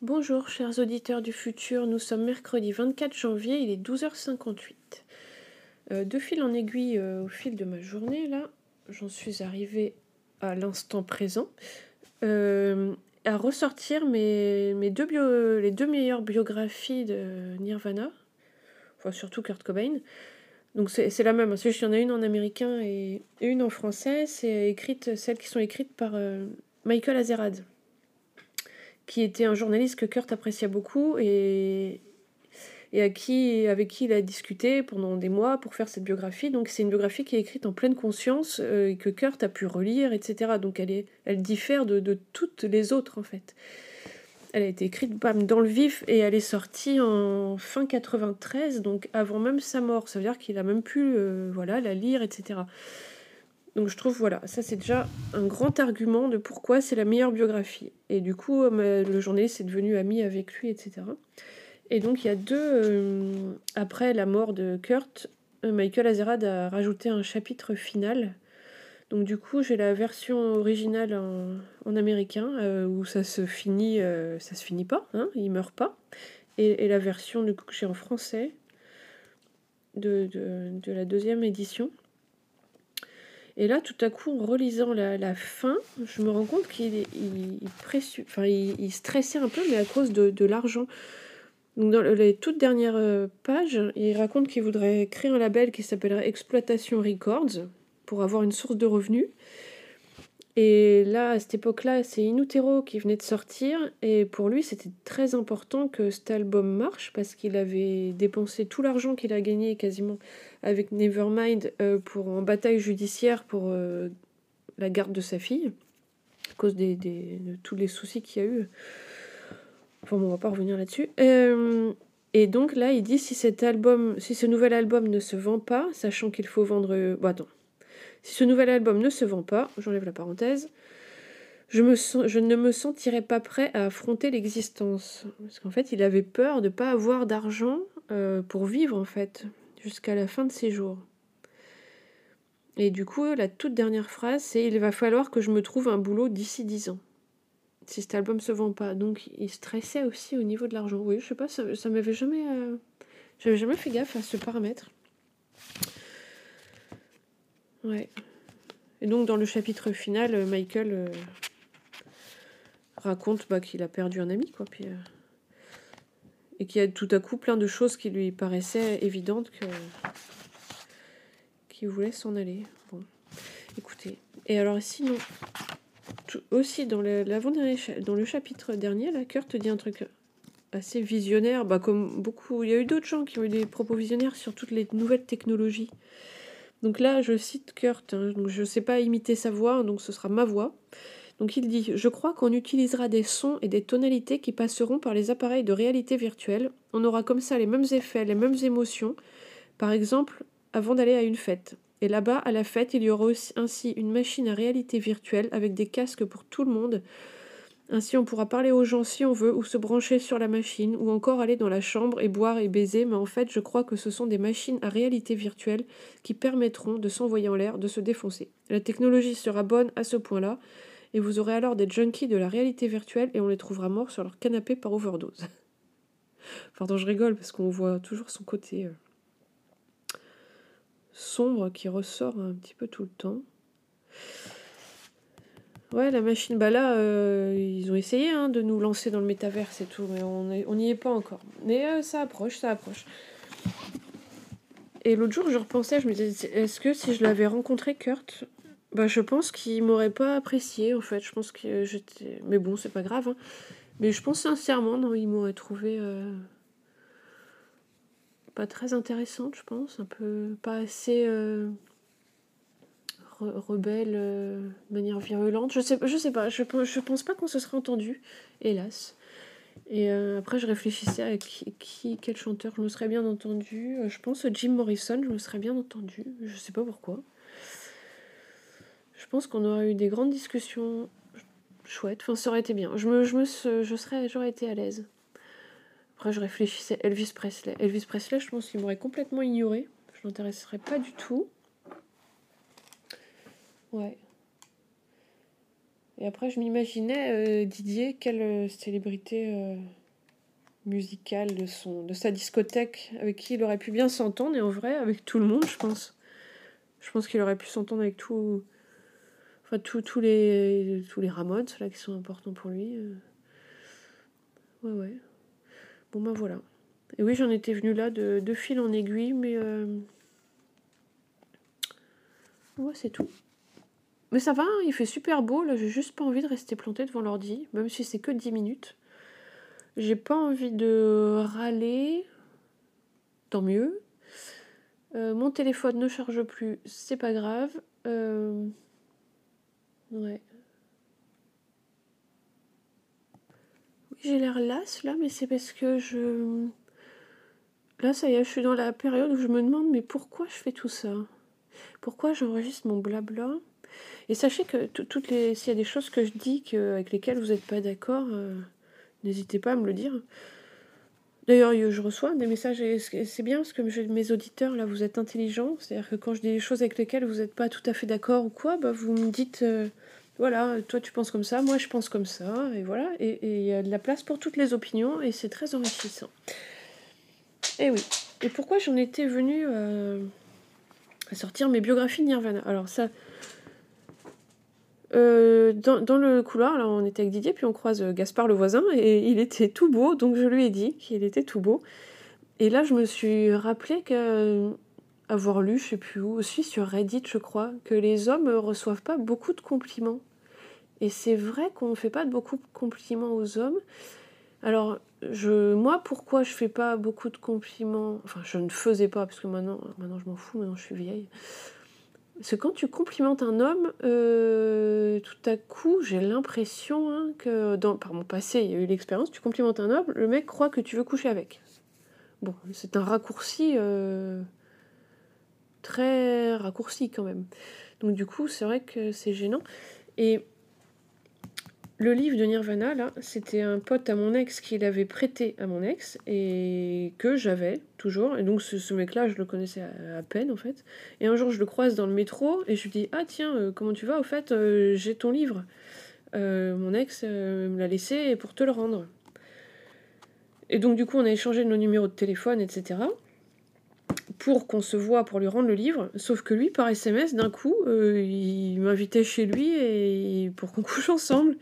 Bonjour chers auditeurs du futur, nous sommes mercredi 24 janvier, il est 12h58. Euh, de fil en aiguille euh, au fil de ma journée, là, j'en suis arrivée à l'instant présent, euh, à ressortir mes, deux les deux meilleures biographies de Nirvana, enfin surtout Kurt Cobain. Donc c'est la même, hein, qu'il y en a une en américain et, et une en français, c'est écrite, celles qui sont écrites par euh, Michael Azerrad qui était un journaliste que Kurt appréciait beaucoup et, à qui, avec qui il a discuté pendant des mois pour faire cette biographie. Donc c'est une biographie qui est écrite en pleine conscience euh, et que Kurt a pu relire, etc. Donc elle, est, elle diffère de, toutes les autres en fait. Elle a été écrite dans le vif et elle est sortie en fin 93, donc avant même sa mort. Ça veut dire qu'il a même pu euh, voilà, la lire, etc. Donc je trouve, voilà, ça c'est déjà un grand argument de pourquoi c'est la meilleure biographie. Et du coup, euh, le journaliste est devenu ami avec lui, etc. Et donc il y a deux... euh, après la mort de Kurt, euh, Michael Azerrad a rajouté un chapitre final. Donc du coup, j'ai la version originale en, américain, où ça se finit, ça se finit pas, hein, il meurt pas. Et, la version du coup, que j'ai en français de la deuxième édition. Et là, tout à coup, en relisant la, fin, je me rends compte qu'il pressu- enfin, stressait un peu, mais à cause de, de l'argent. Donc, dans les toutes dernières euh, pages, il raconte qu'il voudrait créer un label qui s'appellerait Exploitation Records pour avoir une source de revenus. Et là, à cette époque-là, c'est In Utero qui venait de sortir. Et pour lui, c'était très important que cet album marche parce qu'il avait dépensé tout l'argent qu'il a gagné quasiment avec Nevermind euh, pour, en bataille judiciaire pour euh, la garde de sa fille, à cause de tous les soucis qu'il y a eu. Enfin bon, on va pas revenir là-dessus. Euh, et donc là, il dit si cet album, si ce nouvel album ne se vend pas, sachant qu'il faut vendre... Bon, attends. Si ce nouvel album ne se vend pas, j'enlève la parenthèse, je, ne me sentirais pas prêt à affronter l'existence. Parce qu'en fait, il avait peur de ne pas avoir d'argent euh, pour vivre, en fait, jusqu'à la fin de ses jours. Et du coup, la toute dernière phrase, c'est Il va falloir que je me trouve un boulot d'ici 10 ans. Si cet album se vend pas. Donc, il stressait aussi au niveau de l'argent. Oui, je sais pas, ça, ça m'avait jamais. euh, J'avais jamais fait gaffe à ce paramètre. Ouais. Et donc, dans le chapitre final, euh, Michael euh, raconte bah, qu'il a perdu un ami, quoi. Puis, euh, et qu'il y a tout à coup plein de choses qui lui paraissaient évidentes que qu'il voulait s'en aller. Bon, écoutez. Et alors, sinon, tout- aussi dans le, dans le chapitre dernier, là, Kurt dit un truc assez visionnaire, bah, comme beaucoup. Il y a eu d'autres gens qui ont eu des propos visionnaires sur toutes les nouvelles technologies. Donc là, je cite Kurt, hein, je ne sais pas imiter sa voix, donc ce sera ma voix. Donc il dit Je crois qu'on utilisera des sons et des tonalités qui passeront par les appareils de réalité virtuelle. On aura comme ça les mêmes effets, les mêmes émotions. Par exemple, avant d'aller à une fête. Et là-bas, à la fête, il y aura aussi ainsi une machine à réalité virtuelle avec des casques pour tout le monde. Ainsi, on pourra parler aux gens si on veut, ou se brancher sur la machine, ou encore aller dans la chambre et boire et baiser, mais en fait, je crois que ce sont des machines à réalité virtuelle qui permettront de s'envoyer en l'air, de se défoncer. La technologie sera bonne à ce point-là, et vous aurez alors des junkies de la réalité virtuelle et on les trouvera morts sur leur canapé par overdose. Pardon, je rigole parce qu'on voit toujours son côté euh, sombre qui ressort un petit peu tout le temps. Ouais, la machine, bah là, euh, ils ont essayé hein, de nous lancer dans le métaverse et tout, mais on n'y est pas encore. Mais euh, ça approche, ça approche. Et l'autre jour, je repensais, je me disais, est-ce que si je l'avais rencontré, Kurt, bah je pense qu'il m'aurait pas apprécié, en fait. Je pense que j'étais... Mais bon, c'est pas grave. hein. Mais je pense sincèrement, non, il m'aurait trouvé... euh, Pas très intéressante, je pense. Un peu... Pas assez... re- rebelle, euh, de manière virulente. Je sais, je sais pas, je, je pense pas qu'on se serait entendu, hélas. Et euh, après, je réfléchissais à qui, quel chanteur je me serais bien entendu. Euh, je pense Jim Morrison, je me serais bien entendu. Je sais pas pourquoi. Je pense qu'on aurait eu des grandes discussions chouettes. Enfin, ça aurait été bien. Je me, je me, je serais, j'aurais été à l'aise. Après, je réfléchissais Elvis Presley. Elvis Presley, je pense qu'il m'aurait complètement ignoré. Je n'intéresserais pas du tout. Ouais. Et après, je m'imaginais Didier, quelle célébrité musicale de, son, de sa discothèque avec qui il aurait pu bien s'entendre, et en vrai, avec tout le monde, je pense. Je pense qu'il aurait pu s'entendre avec tout, enfin, tous les, tous les Ramones là, qui sont importants pour lui. Euh. Ouais, ouais. Bon, ben voilà. Et oui, j'en étais venue là de, de fil en aiguille, mais. Euh... Ouais, c'est tout. Mais ça va, hein, il fait super beau. Là, j'ai juste pas envie de rester plantée devant l'ordi, même si c'est que 10 minutes. J'ai pas envie de râler. Tant mieux. Euh, mon téléphone ne charge plus, c'est pas grave. Euh, ouais. j'ai l'air lasse là, mais c'est parce que je. Là, ça y est, je suis dans la période où je me demande, mais pourquoi je fais tout ça? Pourquoi j'enregistre mon blabla? Et sachez que toutes les, s'il y a des choses que je dis que, avec lesquelles vous n'êtes pas d'accord, euh, n'hésitez pas à me le dire. D'ailleurs, je reçois des messages et c'est bien parce que mes auditeurs, là, vous êtes intelligents. C'est-à-dire que quand je dis des choses avec lesquelles vous n'êtes pas tout à fait d'accord ou quoi, bah, vous me dites, euh, voilà, toi tu penses comme ça, moi je pense comme ça, et voilà. Et il y a de la place pour toutes les opinions et c'est très enrichissant. Et oui. Et pourquoi j'en étais venue euh, à sortir mes biographies de Nirvana? Alors ça, euh, dans, le couloir, là, on était avec Didier, puis on croise euh, Gaspard le voisin, et il était tout beau, donc je lui ai dit qu'il était tout beau. Et là, je me suis rappelé que euh, lu, je sais plus où, aussi sur Reddit, je crois, que les hommes reçoivent pas beaucoup de compliments. Et c'est vrai qu'on ne fait pas beaucoup de compliments aux hommes. Alors, je, moi, pourquoi je fais pas beaucoup de compliments? Enfin, je ne faisais pas, parce que maintenant, maintenant je m'en fous, maintenant je suis vieille. Parce quand tu complimentes un homme, euh, tout à coup, j'ai l'impression hein, que, dans, par mon passé, il y a eu l'expérience, tu complimentes un homme, le mec croit que tu veux coucher avec. Bon, c'est un raccourci euh, très raccourci quand même. Donc du coup, c'est vrai que c'est gênant. Et le livre de Nirvana, là, c'était un pote à mon ex qui l'avait prêté à mon ex et que j'avais toujours. Et donc ce, mec-là, je le connaissais à, peine en fait. Et un jour, je le croise dans le métro et je lui dis Ah tiens, euh, comment tu vas? Au fait, euh, j'ai ton livre. Euh, mon ex me l'a laissé pour te le rendre. Et donc du coup, on a échangé nos numéros de téléphone, etc. Pour qu'on se voit pour lui rendre le livre. Sauf que lui, par SMS, d'un coup, il m'invitait chez lui pour qu'on couche ensemble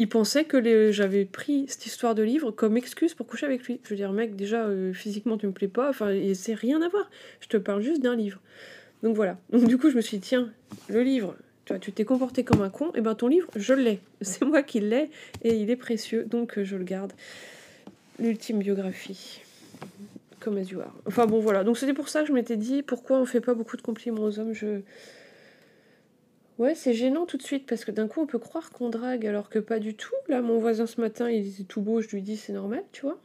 il pensait que j'avais pris cette histoire de livre comme excuse pour coucher avec lui. Je veux dire, mec, déjà, euh, physiquement, tu me plais pas, enfin, c'est rien à voir. Je te parle juste d'un livre. Donc voilà. Donc du coup, je me suis dit, tiens, le livre, tu tu t'es comporté comme un con, et eh ben ton livre, je l'ai. C'est moi qui l'ai, et il est précieux, donc euh, je le garde. L'ultime biographie. Comme as you are. Enfin bon, voilà. Donc c'était pour ça que je m'étais dit, pourquoi on fait pas beaucoup de compliments aux hommes? Je Ouais, c'est gênant tout de suite parce que d'un coup on peut croire qu'on drague alors que pas du tout. Là, mon voisin ce matin, il était tout beau, je lui dis c'est normal, tu vois.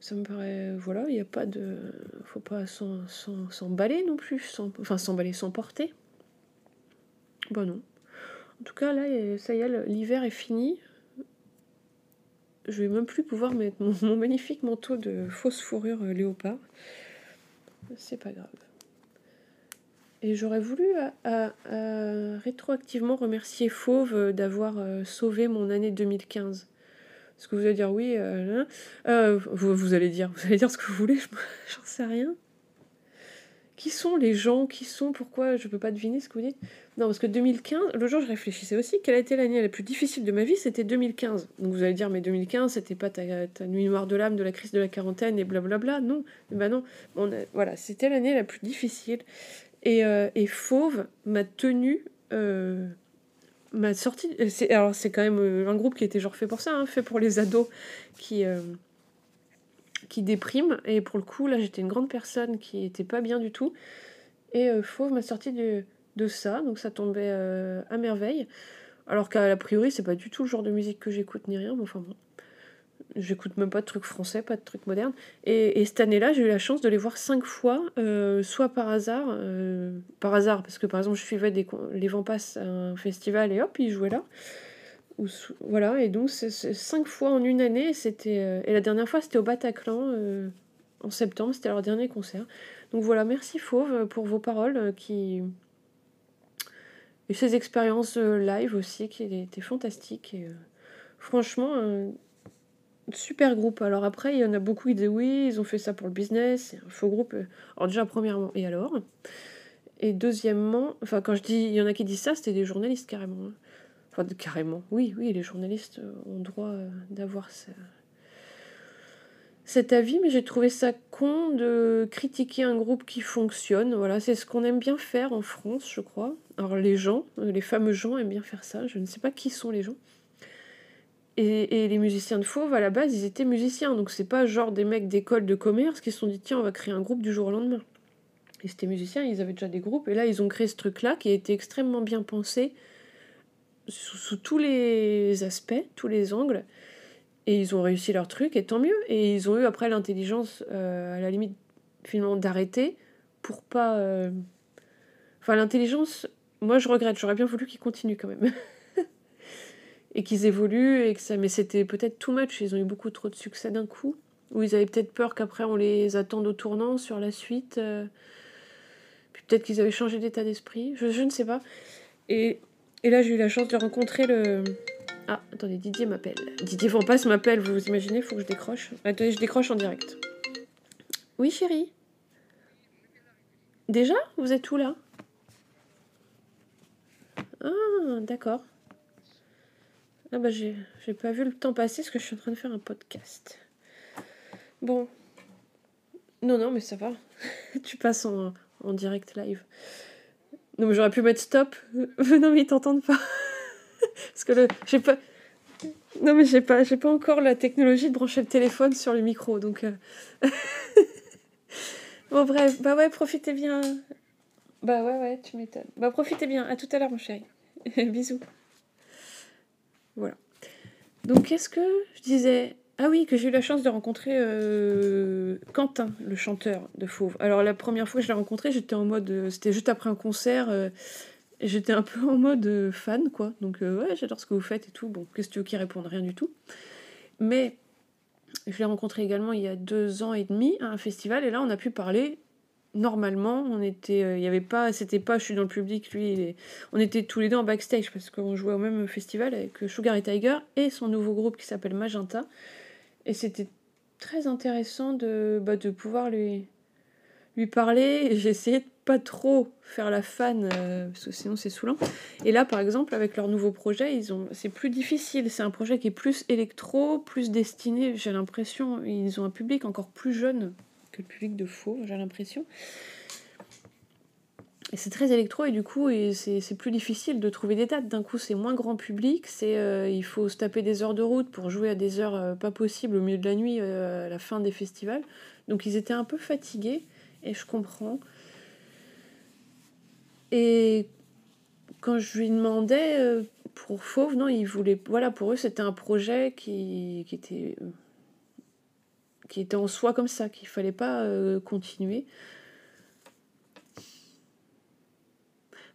Ça me paraît. Voilà, il n'y a pas de. Faut pas s'emballer non plus. Sans, enfin, s'emballer, s'emporter. Bah non. En tout cas, là, ça y est, l'hiver est fini. Je vais même plus pouvoir mettre mon, mon magnifique manteau de fausse fourrure euh, léopard. C'est pas grave. Et j'aurais voulu euh, euh, rétroactivement remercier Fauve d'avoir euh, sauvé mon année 2015. Parce que vous allez dire oui, hein. vous, allez dire, vous allez dire ce que vous voulez, j'en sais rien. Qui sont les gens? Qui sont? Pourquoi? Je peux pas deviner ce que vous dites. Non, parce que 2015, le jour je réfléchissais aussi, quelle a été l'année la plus difficile de ma vie? C'était 2015. Donc vous allez dire, mais 2015, c'était pas ta, nuit noire de l'âme, de la crise de la quarantaine et blablabla. Non, ben non. voilà, c'était l'année la plus difficile. Et, euh, et Fauve m'a tenu. Euh, m'a sorti. Alors, c'est quand même euh, un groupe qui était genre fait pour ça, hein, fait pour les ados qui, dépriment. Et pour le coup, là, j'étais une grande personne qui était pas bien du tout. Et Fauve m'a sorti de, de ça, donc ça tombait à merveille. Alors qu'à priori, c'est pas du tout le genre de musique que j'écoute ni rien, mais enfin bon j'écoute même pas de trucs français, pas de trucs modernes. Et, cette année-là, j'ai eu la chance de les voir cinq fois, euh, soit par hasard, euh, par hasard, parce que par exemple, je suivais les Vampas à un festival et hop, ils jouaient là. Ou, voilà, et donc c'est cinq fois en une année, c'était euh, et la dernière fois, c'était au Bataclan en septembre, c'était leur dernier concert. Donc voilà, merci Fauve pour vos paroles qui Et ces expériences live aussi qui étaient fantastiques. Et, franchement, super groupe. Alors après, il y en a beaucoup qui disent oui, ils ont fait ça pour le business, c'est un faux groupe. Alors déjà, premièrement, et alors? Et deuxièmement, enfin quand je dis, il y en a qui disent ça, c'était des journalistes carrément. Hein. Enfin, carrément, oui, oui, les journalistes ont droit d'avoir ça cet avis, mais j'ai trouvé ça con de critiquer un groupe qui fonctionne. Voilà, c'est ce qu'on aime bien faire en France, je crois. Alors les gens, euh, les fameux gens aiment bien faire ça. Je ne sais pas qui sont les gens. Et, les musiciens de Fauve, à la base, ils étaient musiciens. Donc c'est pas genre des mecs d'école de commerce qui se sont dit tiens, on va créer un groupe du jour au lendemain. Et c'était musiciens, ils avaient déjà des groupes. Et là, ils ont créé ce truc-là qui a été extrêmement bien pensé sous tous les aspects, tous les angles. Et ils ont réussi leur truc, et tant mieux. Et ils ont eu après l'intelligence, euh, à la limite, finalement, d'arrêter pour pas. Euh, enfin, l'intelligence, moi je regrette, j'aurais bien voulu qu'ils continuent quand même. et qu'ils évoluent, et que ça. Mais c'était peut-être too much, ils ont eu beaucoup trop de succès d'un coup. Ou ils avaient peut-être peur qu'après on les attende au tournant sur la suite. Euh. Puis peut-être qu'ils avaient changé d'état d'esprit, je, je ne sais pas. Et, et là j'ai eu la chance de rencontrer le ah, attendez, Didier m'appelle. Didier passe m'appelle, vous vous imaginez, faut que je décroche. Attendez, je décroche en direct. Oui, chérie Déjà? Vous êtes où là? Ah, d'accord. Ah bah j'ai pas vu le temps passer parce que je suis en train de faire un podcast. Bon. Non, non, mais ça va. tu passes en, direct live. Non, mais j'aurais pu mettre stop. non, mais ils t'entendent pas. Parce que le, j'ai. Non, mais j'ai pas, pas encore la technologie de brancher le téléphone sur le micro, donc. Euh. bon, bref, bah ouais, profitez bien. Bah ouais, ouais, tu m'étonnes. Bah profitez bien. À tout à l'heure, mon chéri. Bisous. Voilà. Donc, qu'est-ce que je disais Ah oui, que j'ai eu la chance de rencontrer euh, Quentin, le chanteur de Fauve. Alors, la première fois que je l'ai rencontré, j'étais en mode. Euh, c'était juste après un concert j'étais un peu en mode euh, fan, quoi. Donc, euh, ouais, j'adore ce que vous faites et tout. Bon, qu'est-ce que tu veux qu'ils répondent Rien du tout. Mais je l'ai rencontré également il y a deux ans et demi à un festival, et là, on a pu parler normalement. On était, euh, il y avait pas, c'était pas, je suis dans le public, lui, on était tous les deux en backstage parce qu'on jouait au même festival avec Sugar et Tiger et son nouveau groupe qui s'appelle Magenta. Et c'était très intéressant de, bah, de pouvoir lui, lui parler. J'ai essayé de pas trop faire la fan, euh, parce que sinon c'est saoulant. Et là, par exemple, avec leur nouveau projet, ils ont, c'est plus difficile. C'est un projet qui est plus électro, plus destiné. J'ai l'impression, ils ont un public encore plus jeune public de Faux. J'ai l'impression. Et c'est très électro et du coup c'est plus difficile de trouver des dates. D'un coup c'est moins grand public, c'est euh, il faut se taper des heures de route pour jouer à des heures euh, pas possibles au milieu de la nuit à la fin des festivals. Donc ils étaient un peu fatigués et je comprends. Et quand je lui demandais euh, pour Fauve, non, il voulait. Voilà, pour eux, c'était un projet qui, était. Qui était en soi comme ça, qu'il fallait pas euh, continuer.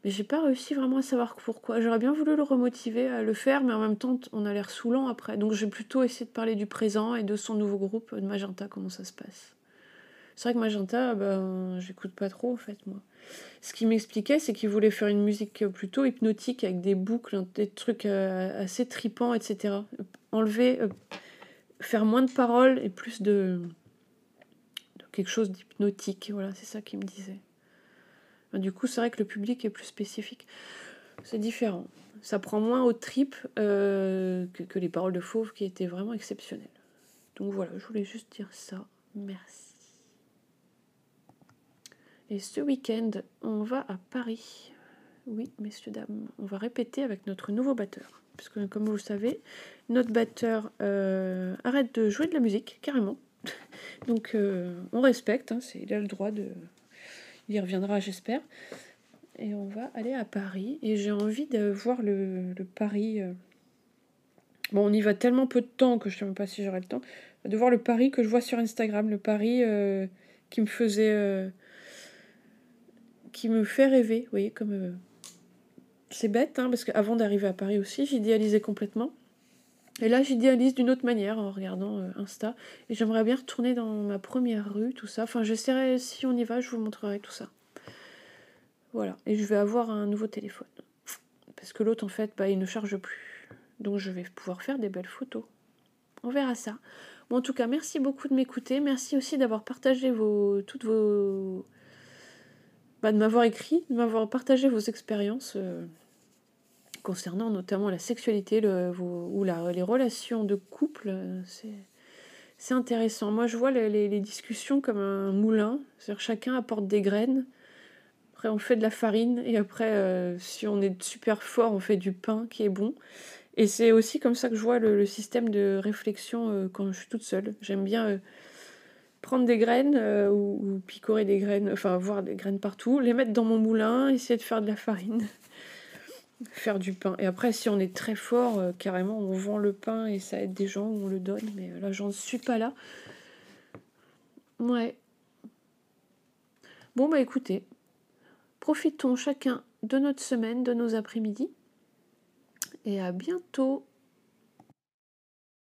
Mais j'ai pas réussi vraiment à savoir pourquoi. J'aurais bien voulu le remotiver à le faire, mais en même temps, on a l'air saoulant après. Donc j'ai plutôt essayé de parler du présent et de son nouveau groupe, de Magenta, comment ça se passe. C'est vrai que Magenta, ben, j'écoute pas trop en fait, moi. Ce qu'il m'expliquait, c'est qu'il voulait faire une musique plutôt hypnotique avec des boucles, des trucs euh, assez tripants, etc. Enlever, euh, faire moins de paroles et plus de, quelque chose d'hypnotique. Voilà, c'est ça qu'il me disait. Du coup, c'est vrai que le public est plus spécifique. C'est différent. Ça prend moins aux tripes euh, que, que les paroles de Fauve qui étaient vraiment exceptionnelles. Donc voilà, je voulais juste dire ça. Merci. Et ce week-end, on va à Paris. Oui, messieurs, dames, on va répéter avec notre nouveau batteur. Puisque, comme vous le savez, notre batteur euh, arrête de jouer de la musique, carrément. Donc, euh, on respecte, hein, il a le droit de. Il y reviendra, j'espère. Et on va aller à Paris. Et j'ai envie de voir le, Paris. Euh, bon, on y va tellement peu de temps que je ne sais même pas si j'aurai le temps. De voir le Paris que je vois sur Instagram. Le Paris qui me faisait qui me fait rêver, vous voyez, comme... C'est bête, hein, parce qu'avant d'arriver à Paris aussi, j'idéalisais complètement. Et là, j'idéalise d'une autre manière en regardant euh, Insta. Et j'aimerais bien retourner dans ma première rue, tout ça. Enfin, j'essaierai, si on y va, je vous montrerai tout ça. Voilà. Et je vais avoir un nouveau téléphone. Parce que l'autre, en fait, bah, il ne charge plus. Donc je vais pouvoir faire des belles photos. On verra ça. Bon, en tout cas, merci beaucoup de m'écouter. Merci aussi d'avoir partagé vos, toutes vos... Bah, de m'avoir écrit, de m'avoir partagé vos expériences euh, concernant notamment la sexualité ou les relations de couple. Euh, c'est intéressant. Moi, je vois les, discussions comme un moulin. C'est-à-dire chacun apporte des graines. Après, on fait de la farine. Et après, euh, si on est super fort, on fait du pain qui est bon. Et c'est aussi comme ça que je vois le, système de réflexion euh, quand je suis toute seule. J'aime bien prendre des graines euh, ou, picorer des graines, enfin voir des graines partout, les mettre dans mon moulin, essayer de faire de la farine, faire du pain. Et après, si on est très fort, carrément, on vend le pain et ça aide des gens on le donne. Mais là, j'en suis pas là. Ouais. Bon, bah écoutez, profitons chacun de notre semaine, de nos après-midi et à bientôt